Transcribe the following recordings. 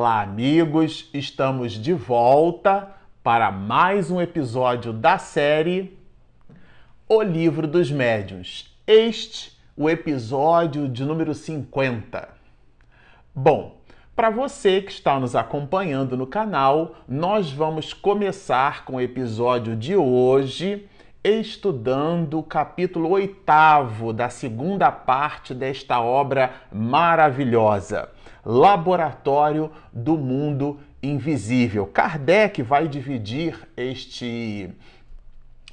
Olá, amigos! Estamos de volta para mais um episódio da série O Livro dos Médiuns. Este, o episódio de número 50. Bom, para você que está nos acompanhando no canal, nós vamos começar com o episódio de hoje estudando o capítulo oitavo da segunda parte desta obra maravilhosa, Laboratório do Mundo Invisível. Kardec vai dividir este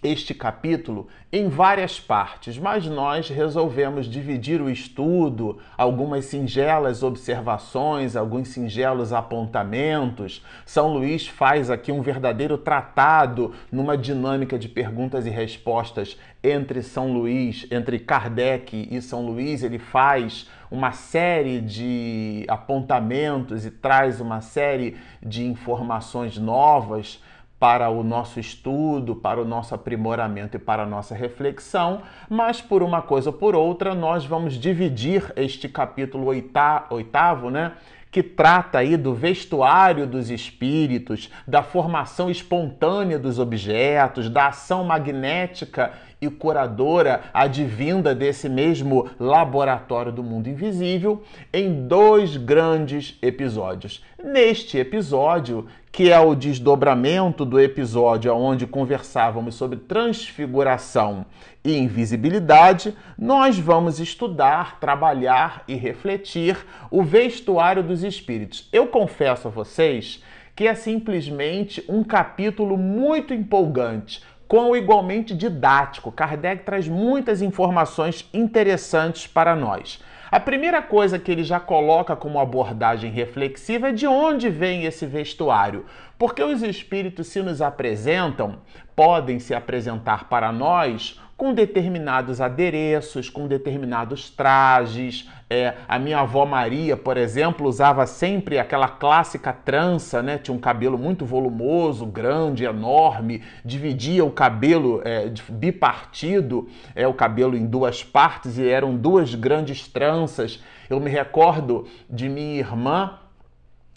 este capítulo em várias partes, mas nós resolvemos dividir o estudo, algumas singelas observações, alguns singelos apontamentos. São Luís faz aqui um verdadeiro tratado numa dinâmica de perguntas e respostas entre São Luís, entre Kardec e São Luís, ele faz uma série de apontamentos e traz uma série de informações novas para o nosso estudo, para o nosso aprimoramento e para a nossa reflexão, mas por uma coisa ou por outra, nós vamos dividir este capítulo oitavo, né? Que trata aí do vestuário dos espíritos, da formação espontânea dos objetos, da ação magnética e curadora advinda desse mesmo laboratório do mundo invisível, em dois grandes episódios. Neste episódio, que é o desdobramento do episódio onde conversávamos sobre transfiguração e invisibilidade, nós vamos estudar, trabalhar e refletir o vestuário dos espíritos. Eu confesso a vocês que é simplesmente um capítulo muito empolgante, com igualmente didático. Kardec traz muitas informações interessantes para nós. A primeira coisa que ele já coloca como abordagem reflexiva é de onde vem esse vestuário. Porque os espíritos se nos apresentam, podem se apresentar para nós com determinados adereços, com determinados trajes. É, a minha avó Maria, por exemplo, usava sempre aquela clássica trança, né? Tinha um cabelo muito volumoso, grande, enorme, dividia o cabelo é, bipartido, é, o cabelo em duas partes e eram duas grandes tranças. Eu me recordo de minha irmã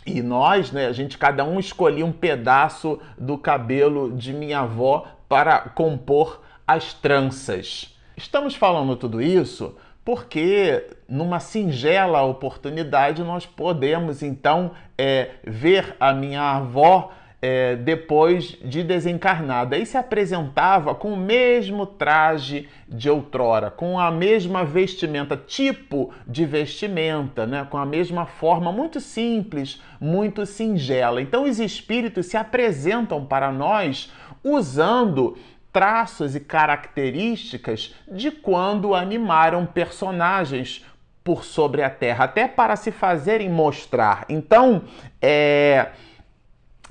e nós, né, a gente cada um escolhia um pedaço do cabelo de minha avó para compor as tranças. Estamos falando tudo isso porque numa singela oportunidade nós podemos então é, ver a minha avó é, depois de desencarnada. E se apresentava com o mesmo traje de outrora, com a mesma vestimenta, tipo de vestimenta, né? com a mesma forma, muito simples, muito singela. Então os espíritos se apresentam para nós usando traços e características de quando animaram personagens por sobre a Terra, até para se fazerem mostrar. Então, é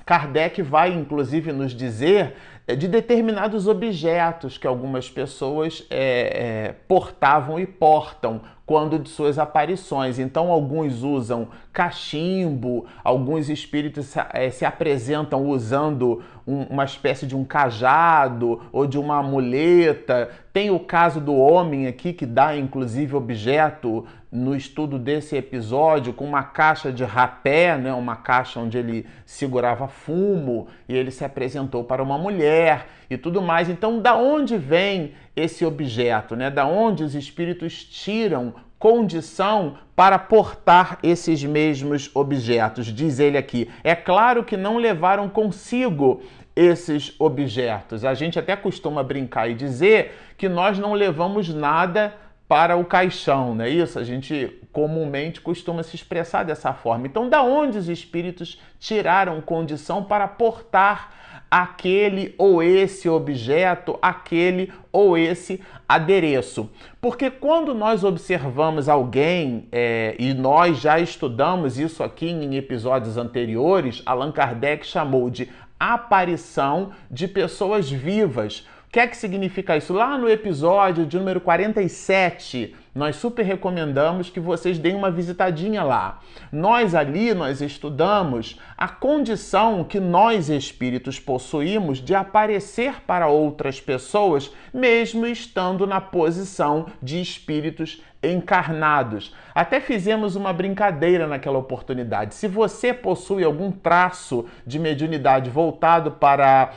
Kardec vai inclusive nos dizer é, de determinados objetos que algumas pessoas é, é, portavam e portam quando de suas aparições. Então, alguns usam cachimbo, alguns espíritos é, se apresentam usando um, uma espécie de um cajado ou de uma muleta. Tem o caso do homem aqui que dá inclusive objeto no estudo desse episódio com uma caixa de rapé, né, uma caixa onde ele segurava fumo e ele se apresentou para uma mulher e tudo mais. Então, da onde vem esse objeto, né? Da onde os espíritos tiram condição para portar esses mesmos objetos? Diz ele aqui. É claro que não levaram consigo esses objetos. A gente até costuma brincar e dizer que nós não levamos nada para o caixão, não é isso? A gente comumente costuma se expressar dessa forma. Então, da onde os espíritos tiraram condição para portar aquele ou esse objeto, aquele ou esse adereço. Porque quando nós observamos alguém, é, e nós já estudamos isso aqui em episódios anteriores, Allan Kardec chamou de aparição de pessoas vivas O que é que significa isso? Lá no episódio de número 47, nós super recomendamos que vocês deem uma visitadinha lá. Nós ali nós estudamos a condição que nós espíritos possuímos de aparecer para outras pessoas, mesmo estando na posição de espíritos encarnados. Até fizemos uma brincadeira naquela oportunidade. Se você possui algum traço de mediunidade voltado para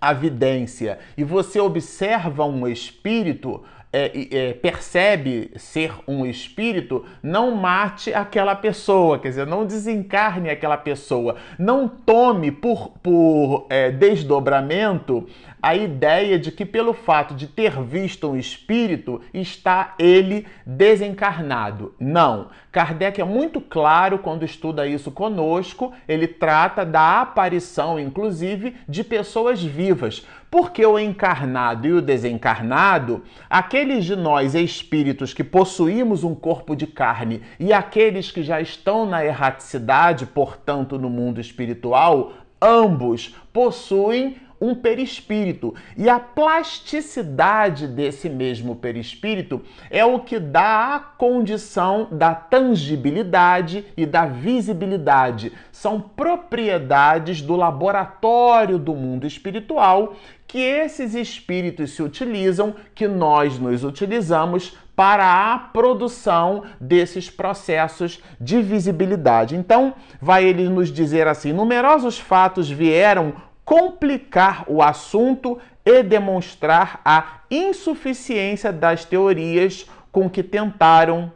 a vidência. E você observa um espírito, é, é, percebe ser um espírito, não mate aquela pessoa, quer dizer, não desencarne aquela pessoa, não tome por, por é, desdobramento a ideia de que, pelo fato de ter visto um espírito, está ele desencarnado. Não. Kardec é muito claro quando estuda isso conosco, ele trata da aparição, inclusive, de pessoas vivas. Porque o encarnado e o desencarnado, aqueles de nós espíritos que possuímos um corpo de carne e aqueles que já estão na erraticidade, portanto, no mundo espiritual, ambos possuem um perispírito. E a plasticidade desse mesmo perispírito é o que dá a condição da tangibilidade e da visibilidade. São propriedades do laboratório do mundo espiritual que esses espíritos se utilizam, que nós nos utilizamos para a produção desses processos de visibilidade. Então, vai ele nos dizer assim: numerosos fatos vieram complicar o assunto e demonstrar a insuficiência das teorias com que tentaram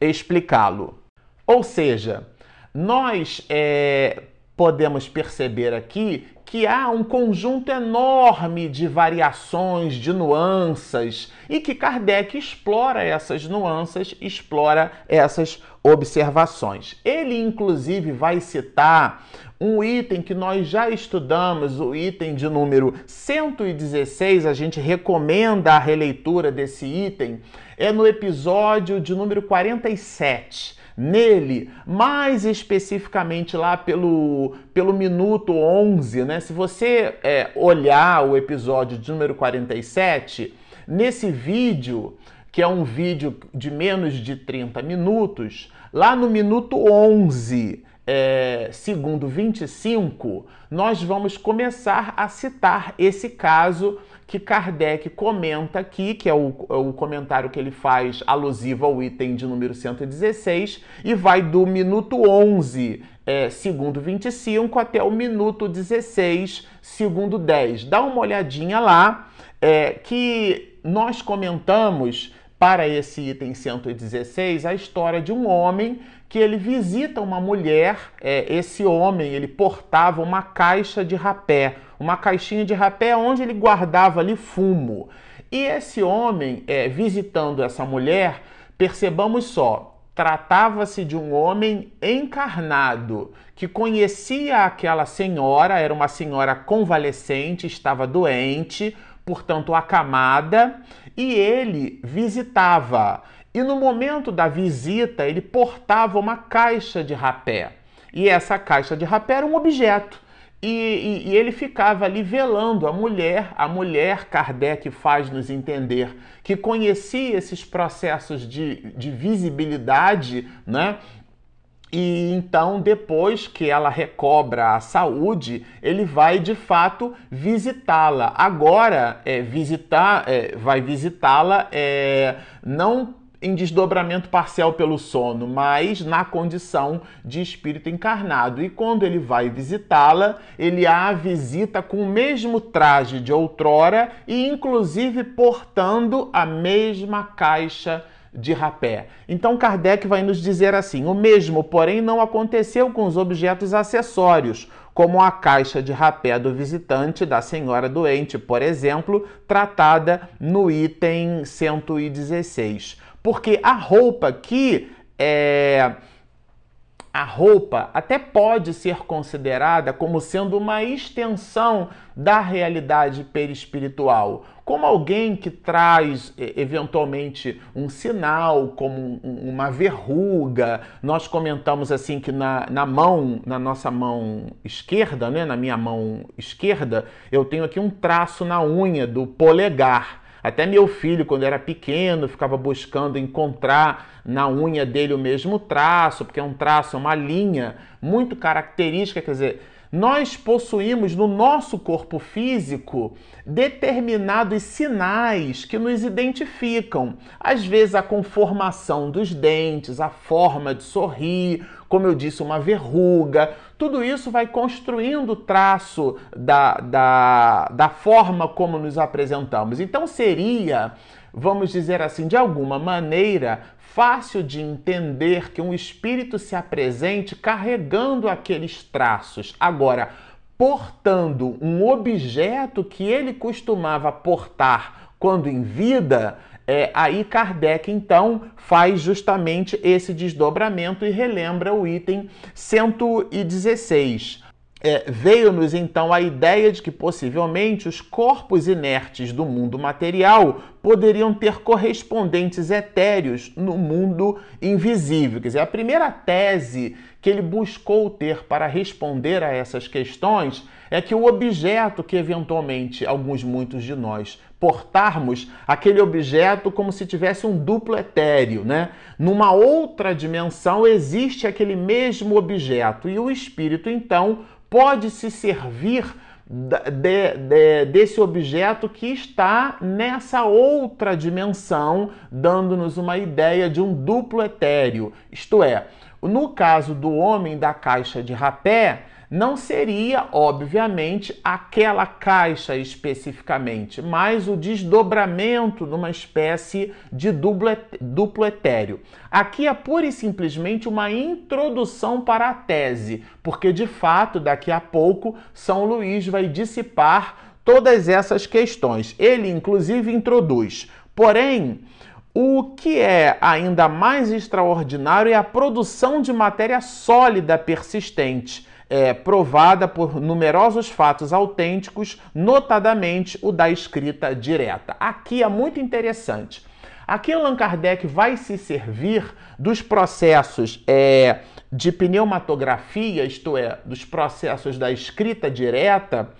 explicá-lo. Ou seja, nós é, podemos perceber aqui que há um conjunto enorme de variações, de nuances, e que Kardec explora essas nuances, explora essas observações. Ele, inclusive, vai citar um item que nós já estudamos, o item de número 116, a gente recomenda a releitura desse item, é no episódio de número 47. Nele, mais especificamente lá pelo, pelo minuto 11, né? Se você é, olhar o episódio de número 47, nesse vídeo, que é um vídeo de menos de 30 minutos, lá no minuto 11, é, segundo 25, nós vamos começar a citar esse caso que Kardec comenta aqui, que é o, é o, comentário que ele faz alusivo ao item de número 116, e vai do minuto 11, é, segundo 25, até o minuto 16, segundo 10. Dá uma olhadinha lá, é, que nós comentamos para esse item 116 a história de um homem que ele visita uma mulher. É, esse homem ele portava uma caixa de rapé, uma caixinha de rapé onde ele guardava ali fumo. E esse homem, é, visitando essa mulher, percebamos só, tratava-se de um homem encarnado que conhecia aquela senhora, era uma senhora convalescente, estava doente, portanto acamada, e ele visitava. E no momento da visita, ele portava uma caixa de rapé. E essa caixa de rapé era um objeto. E, e, e, ele ficava ali velando a mulher. A mulher, Kardec faz nos entender que conhecia esses processos de, de visibilidade, né? E então, depois que ela recobra a saúde, ele vai de fato visitá-la. Agora, é, visitar, é, vai visitá-la é, não em desdobramento parcial pelo sono, mas na condição de espírito encarnado. E quando ele vai visitá-la, ele a visita com o mesmo traje de outrora e, inclusive, portando a mesma caixa rapé. Então Kardec vai nos dizer assim: o mesmo, porém, não aconteceu com os objetos acessórios, como a caixa de rapé do visitante da senhora doente, por exemplo, tratada no item 116. Porque a roupa que é, a roupa até pode ser considerada como sendo uma extensão da realidade perispiritual, como alguém que traz eventualmente um sinal, como uma verruga. Nós comentamos assim que na, na mão, na nossa mão esquerda, né, na minha mão esquerda, eu tenho aqui um traço na unha do polegar. Até meu filho, quando era pequeno, ficava buscando encontrar na unha dele o mesmo traço, porque é um traço, é uma linha muito característica, quer dizer, nós possuímos no nosso corpo físico determinados sinais que nos identificam. Às vezes, a conformação dos dentes, a forma de sorrir, como eu disse, uma verruga. Tudo isso vai construindo o traço da, da, da forma como nos apresentamos. Então, seria, vamos dizer assim, de alguma maneira, fácil de entender que um espírito se apresente carregando aqueles traços. Agora, portando um objeto que ele costumava portar quando em vida, é, aí Kardec então faz justamente esse desdobramento e relembra o item 116 é, veio-nos então a ideia de que possivelmente os corpos inertes do mundo material poderiam ter correspondentes etéreos no mundo invisível. Quer dizer, a primeira tese que ele buscou ter para responder a essas questões é que o objeto que eventualmente alguns muitos de nós portarmos aquele objeto como se tivesse um duplo etéreo, né? Numa outra dimensão existe aquele mesmo objeto e o espírito então pode se servir de, de, desse objeto que está nessa outra dimensão, dando-nos uma ideia de um duplo etéreo. Isto é, no caso do homem da caixa de rapé, não seria, obviamente, aquela caixa especificamente, mas o desdobramento numa espécie de duplo, duplo etéreo. Aqui é pura e simplesmente uma introdução para a tese, porque de fato, daqui a pouco, São Luís vai dissipar todas essas questões. Ele, inclusive, introduz. Porém, o que é ainda mais extraordinário é a produção de matéria sólida persistente é, provada por numerosos fatos autênticos, notadamente o da escrita direta. Aqui é muito interessante. Aqui Allan Kardec vai se servir dos processos é, de pneumatografia, isto é, dos processos da escrita direta,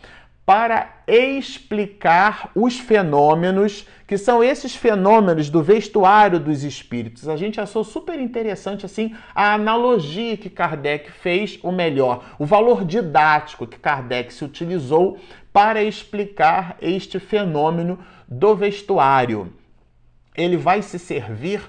para explicar os fenômenos que são esses fenômenos do vestuário dos espíritos. A gente achou super interessante assim a analogia que Kardec fez, ou melhor, o valor didático que Kardec se utilizou para explicar este fenômeno do vestuário. Ele vai se servir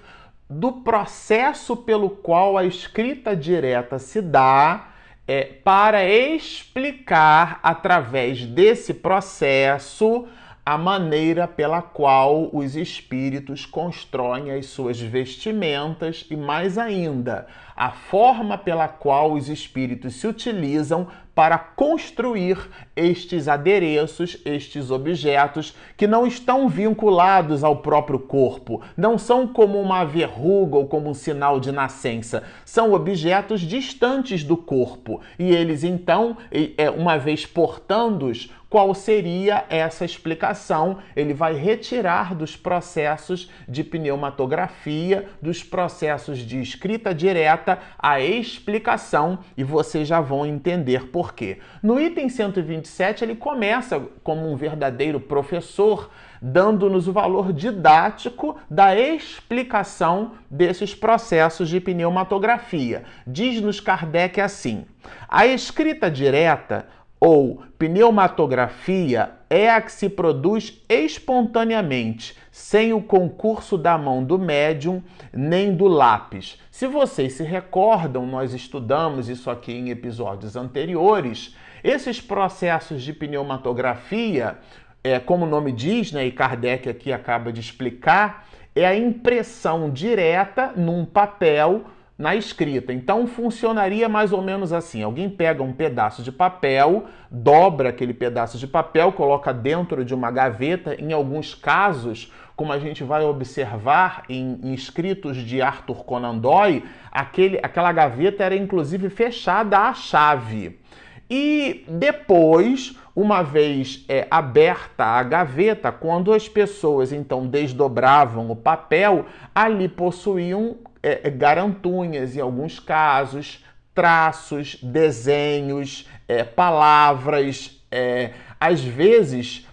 do processo pelo qual a escrita direta se dá é, para explicar através desse processo a maneira pela qual os espíritos constroem as suas vestimentas e, mais ainda, a forma pela qual os espíritos se utilizam para construir estes adereços, estes objetos que não estão vinculados ao próprio corpo, não são como uma verruga ou como um sinal de nascença, são objetos distantes do corpo. E eles então, é, uma vez portando-os, qual seria essa explicação? Ele vai retirar dos processos de pneumatografia, dos processos de escrita direta, a explicação e vocês já vão entender por quê. No item 127, ele começa como um verdadeiro professor, dando-nos o valor didático da explicação desses processos de pneumatografia. Diz-nos Kardec assim: a escrita direta ou pneumatografia é a que se produz espontaneamente, sem o concurso da mão do médium nem do lápis. Se vocês se recordam, nós estudamos isso aqui em episódios anteriores. Esses processos de pneumatografia, é, como o nome diz, né, e Kardec aqui acaba de explicar, é a impressão direta num papel na escrita. Então funcionaria mais ou menos assim: alguém pega um pedaço de papel, dobra aquele pedaço de papel, coloca dentro de uma gaveta. Em alguns casos, como a gente vai observar em, em escritos de Arthur Conan Doyle, aquele, aquela gaveta era inclusive fechada à chave. E depois, uma vez é, aberta a gaveta, quando as pessoas então desdobravam o papel, ali possuíam é, é, garantunhas, em alguns casos, traços, desenhos, é, palavras, é, às vezes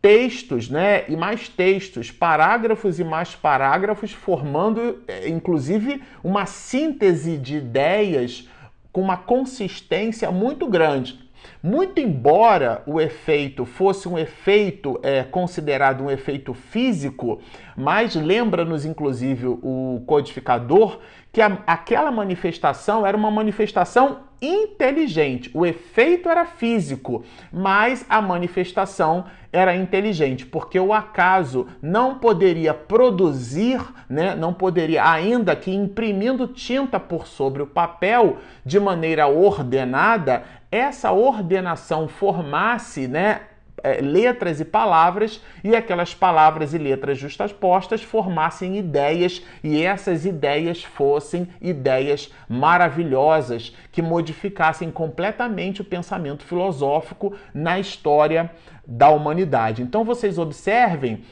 textos, né? E mais textos, parágrafos e mais parágrafos, formando é, inclusive uma síntese de ideias com uma consistência muito grande. Muito embora o efeito fosse um efeito é, considerado um efeito físico, mas lembra-nos inclusive o codificador que a, aquela manifestação era uma manifestação inteligente. O efeito era físico, mas a manifestação era inteligente, porque o acaso não poderia produzir, né, não poderia, ainda que imprimindo tinta por sobre o papel de maneira ordenada, essa ordenação formasse, né, é, letras e palavras, e aquelas palavras e letras justaspostas formassem ideias, e essas ideias fossem ideias maravilhosas que modificassem completamente o pensamento filosófico na história da humanidade. Então vocês observem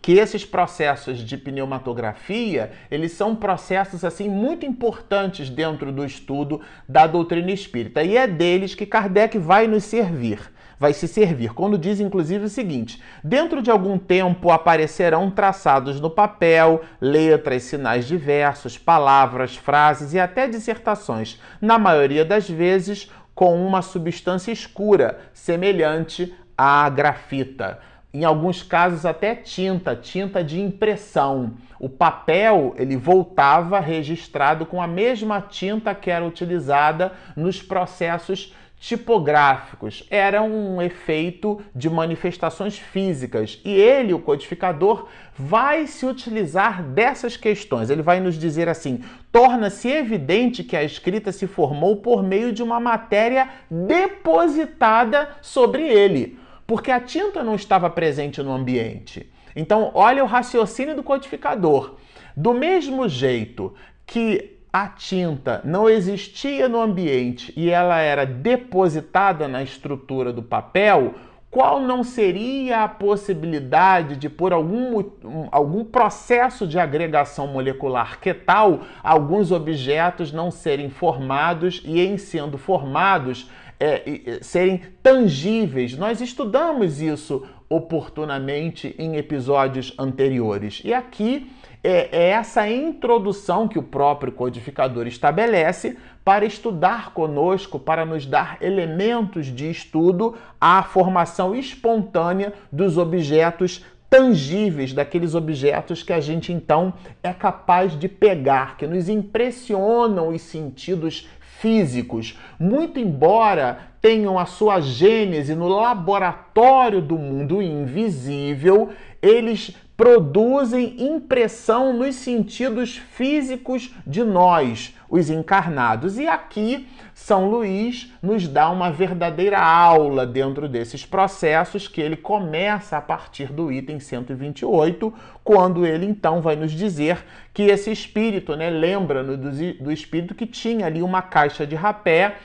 que esses processos de pneumatografia, eles são processos assim muito importantes dentro do estudo da doutrina espírita, e é deles que Kardec vai nos servir vai se servir, quando diz inclusive o seguinte: dentro de algum tempo aparecerão traçados no papel letras, sinais diversos, palavras, frases e até dissertações, na maioria das vezes com uma substância escura, semelhante à grafita em alguns casos até tinta, tinta de impressão. O papel ele voltava registrado com a mesma tinta que era utilizada nos processos tipográficos. Era um efeito de manifestações físicas e ele, o codificador, vai se utilizar dessas questões. Ele vai nos dizer assim: torna-se evidente que a escrita se formou por meio de uma matéria depositada sobre ele porque a tinta não estava presente no ambiente. Então, olha o raciocínio do codificador. Do mesmo jeito que a tinta não existia no ambiente e ela era depositada na estrutura do papel, qual não seria a possibilidade de, por algum, algum processo de agregação molecular que tal, alguns objetos não serem formados e, em sendo formados, é, serem tangíveis. Nós estudamos isso oportunamente em episódios anteriores. E aqui é, é essa introdução que o próprio codificador estabelece para estudar conosco, para nos dar elementos de estudo à formação espontânea dos objetos tangíveis, daqueles objetos que a gente então é capaz de pegar, que nos impressionam os sentidos físicos, muito embora tenham a sua gênese no laboratório do mundo invisível, eles produzem impressão nos sentidos físicos de nós, os encarnados. E aqui São Luís nos dá uma verdadeira aula dentro desses processos que ele começa a partir do item 128, quando ele então vai nos dizer que esse espírito, né, lembra do, do espírito que tinha ali uma caixa de rapé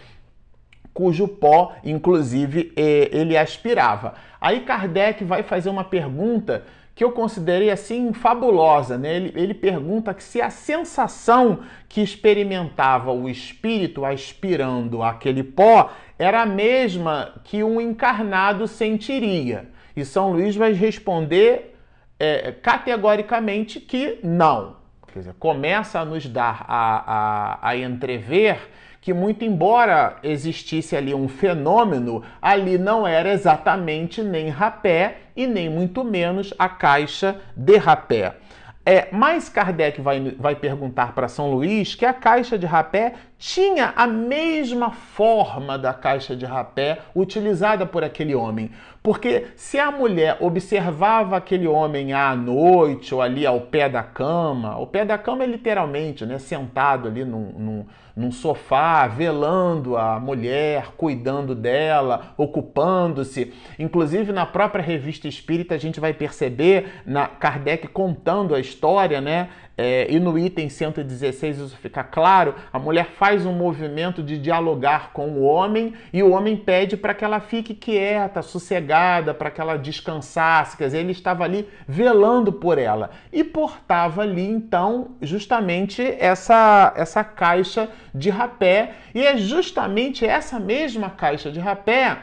cujo pó, inclusive, ele aspirava. Aí Kardec vai fazer uma pergunta que eu considerei assim fabulosa. Né? Ele, ele pergunta se a sensação que experimentava o espírito aspirando aquele pó era a mesma que um encarnado sentiria. E São Luís vai responder é, categoricamente que não. Quer dizer, começa a nos dar a, a, a entrever que, muito embora existisse ali um fenômeno, ali não era exatamente nem rapé e nem muito menos a caixa de rapé. É, mas Kardec vai, vai perguntar para São Luís que a caixa de rapé tinha a mesma forma da caixa de rapé utilizada por aquele homem. Porque se a mulher observava aquele homem à noite ou ali ao pé da cama, ao pé da cama é literalmente, né, sentado ali num, num, num sofá, velando a mulher, cuidando dela, ocupando-se. Inclusive na própria revista espírita a gente vai perceber na Kardec contando a história, né? É, e no item 116 isso fica claro, a mulher faz um movimento de dialogar com o homem e o homem pede para que ela fique quieta, sossegada, para que ela descansasse. Quer dizer, ele estava ali velando por ela e portava ali então justamente essa, essa caixa de rapé. E é justamente essa mesma caixa de rapé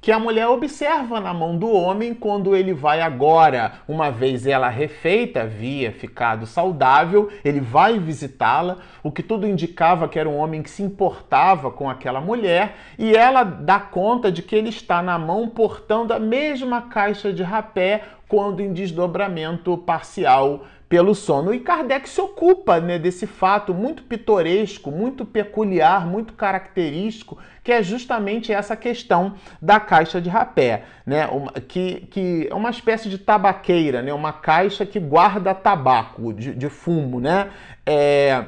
que a mulher observa na mão do homem quando ele vai agora, uma vez ela refeita, havia ficado saudável, ele vai visitá-la, o que tudo indicava que era um homem que se importava com aquela mulher, e ela dá conta de que ele está na mão portando a mesma caixa de rapé quando em desdobramento parcial pelo sono. E Kardec se ocupa né, desse fato muito pitoresco, muito peculiar, muito característico, que é justamente essa questão da caixa de rapé, né, uma, que, que é uma espécie de tabaqueira, né, uma caixa que guarda tabaco, de, de fumo. Né? É...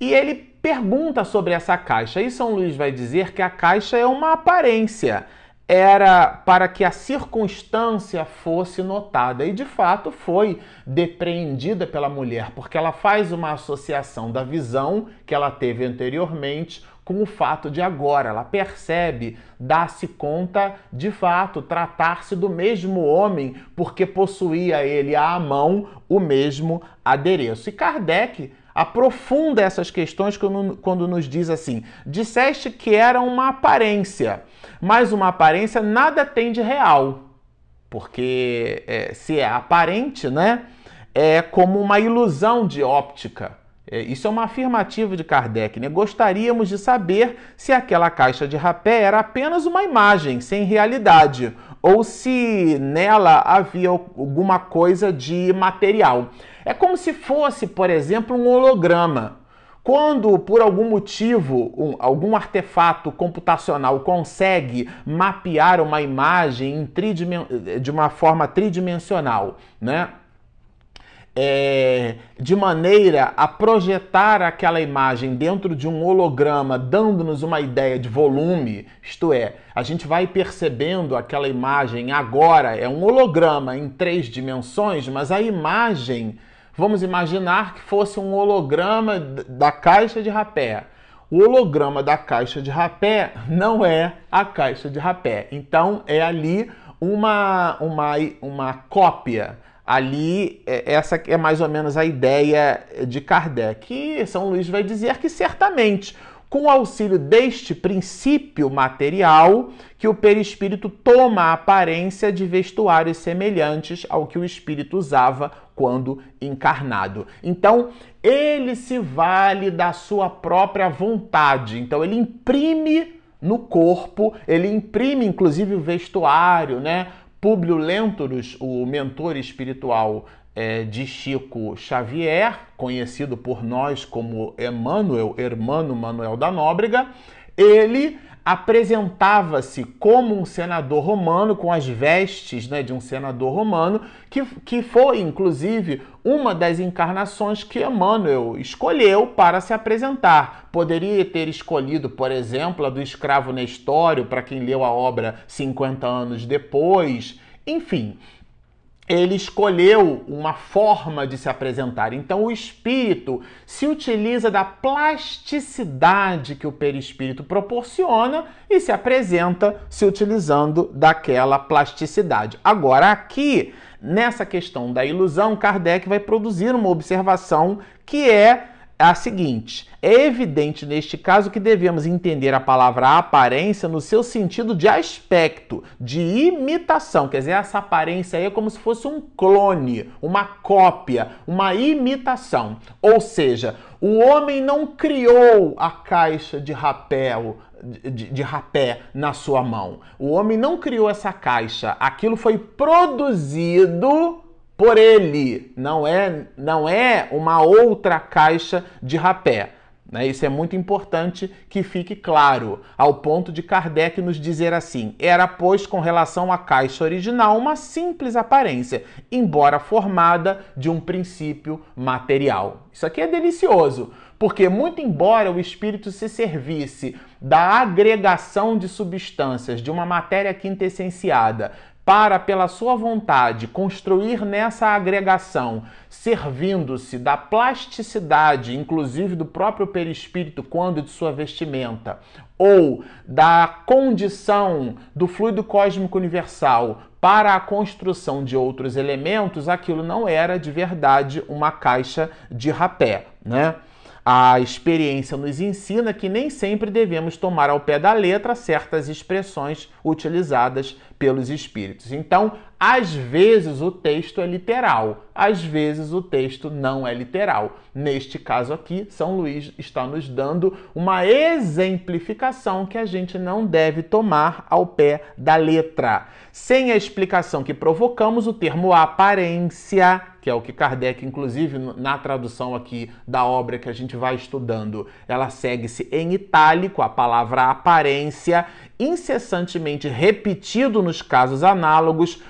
E ele pergunta sobre essa caixa, e São Luís vai dizer que a caixa é uma aparência era para que a circunstância fosse notada. E de fato foi depreendida pela mulher, porque ela faz uma associação da visão que ela teve anteriormente com o fato de agora. Ela percebe, dá-se conta de fato tratar-se do mesmo homem, porque possuía ele à mão o mesmo adereço. E Kardec aprofunda essas questões quando, quando nos diz assim: disseste que era uma aparência, mas uma aparência nada tem de real, porque é, se é aparente, né, é como uma ilusão de óptica. É, isso é uma afirmativa de Kardec. Né? Gostaríamos de saber se aquela caixa de rapé era apenas uma imagem, sem realidade, ou se nela havia alguma coisa de material. É como se fosse, por exemplo, um holograma. Quando, por algum motivo, um, algum artefato computacional consegue mapear uma imagem de uma forma tridimensional, né? É, de maneira a projetar aquela imagem dentro de um holograma, dando-nos uma ideia de volume, isto é, a gente vai percebendo aquela imagem agora, é um holograma em três dimensões, mas a imagem, vamos imaginar que fosse um holograma da caixa de rapé. O holograma da caixa de rapé não é a caixa de rapé, então é ali uma, uma, uma cópia ali é, essa é mais ou menos a ideia de Kardec. E São Luís vai dizer que certamente, com o auxílio deste princípio material, que o perispírito toma a aparência de vestuários semelhantes ao que o espírito usava quando encarnado. Então, ele se vale da sua própria vontade. Então, ele imprime no corpo, ele imprime inclusive o vestuário, né? Públio Lentulus, o mentor espiritual é, de Chico Xavier, conhecido por nós como Emmanuel, Hermano Manuel da Nóbrega, ele apresentava-se como um senador romano, com as vestes né, de um senador romano, que, que foi, inclusive, uma das encarnações que Emmanuel escolheu para se apresentar. Poderia ter escolhido, por exemplo, a do escravo Nestório, para quem leu a obra 50 anos depois. Enfim, ele escolheu uma forma de se apresentar. Então, o espírito se utiliza da plasticidade que o perispírito proporciona e se apresenta se utilizando daquela plasticidade. Agora, aqui, nessa questão da ilusão, Kardec vai produzir uma observação que é a seguinte: é evidente neste caso que devemos entender a palavra aparência no seu sentido de aspecto, de imitação. Quer dizer, essa aparência aí é como se fosse um clone, uma cópia, uma imitação. Ou seja, o homem não criou a caixa de rapel, de, de, rapé na sua mão. O homem não criou essa caixa. Aquilo foi produzido por ele. Não é, não é uma outra caixa de rapé. Né? Isso é muito importante que fique claro, ao ponto de Kardec nos dizer assim: era, pois, com relação à caixa original, uma simples aparência, embora formada de um princípio material. Isso aqui é delicioso, porque, muito embora o espírito se servisse da agregação de substâncias de uma matéria quintessenciada para, pela sua vontade, construir nessa agregação, servindo-se da plasticidade, inclusive do próprio perispírito, quando de sua vestimenta, ou da condição do fluido cósmico universal para a construção de outros elementos, aquilo não era de verdade uma caixa de rapé, né? A experiência nos ensina que nem sempre devemos tomar ao pé da letra certas expressões utilizadas pelos espíritos. Então, às vezes o texto é literal, às vezes o texto não é literal. Neste caso aqui, São Luís está nos dando uma exemplificação que a gente não deve tomar ao pé da letra. Sem a explicação que provocamos, o termo aparência que é o que Kardec, inclusive na tradução aqui da obra que a gente vai estudando, ela segue-se em itálico, a palavra aparência, incessantemente repetido nos casos análogos,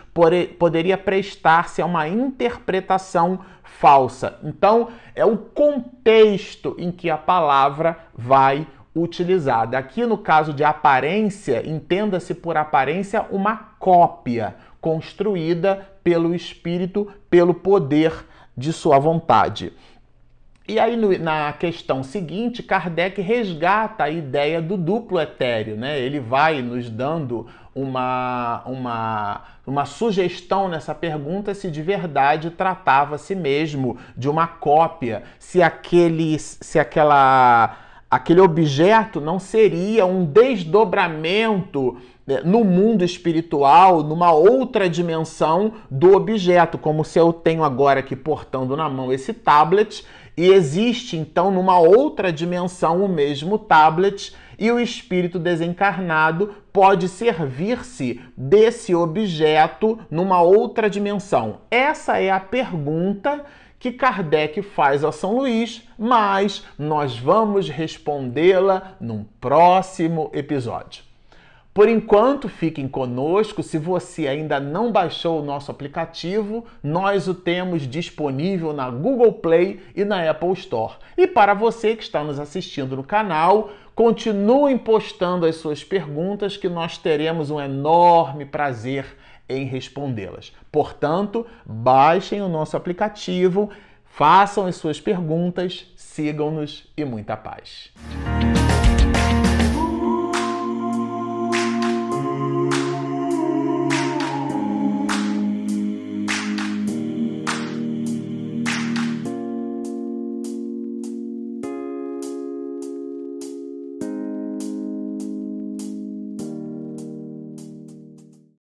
poderia prestar-se a uma interpretação falsa. Então, é o contexto em que a palavra vai utilizada. Aqui no caso de aparência, entenda-se por aparência uma cópia construída pelo Espírito, pelo poder de sua vontade. E aí, no, na questão seguinte, Kardec resgata a ideia do duplo etéreo, né? Ele vai nos dando uma, uma, uma sugestão nessa pergunta se de verdade tratava-se mesmo de uma cópia, se aquele, se aquela, aquele objeto não seria um desdobramento né, no mundo espiritual, numa outra dimensão do objeto, como se eu tenho agora aqui portando na mão esse tablet e existe então numa outra dimensão o mesmo tablet e o espírito desencarnado pode servir-se desse objeto numa outra dimensão. Essa é a pergunta que Kardec faz a São Luís, mas nós vamos respondê-la num próximo episódio. Por enquanto, fiquem conosco. Se você ainda não baixou o nosso aplicativo, nós o temos disponível na Google Play e na Apple Store. E para você que está nos assistindo no canal, continuem postando as suas perguntas que nós teremos um enorme prazer em respondê-las. Portanto, baixem o nosso aplicativo, façam as suas perguntas, sigam-nos e muita paz.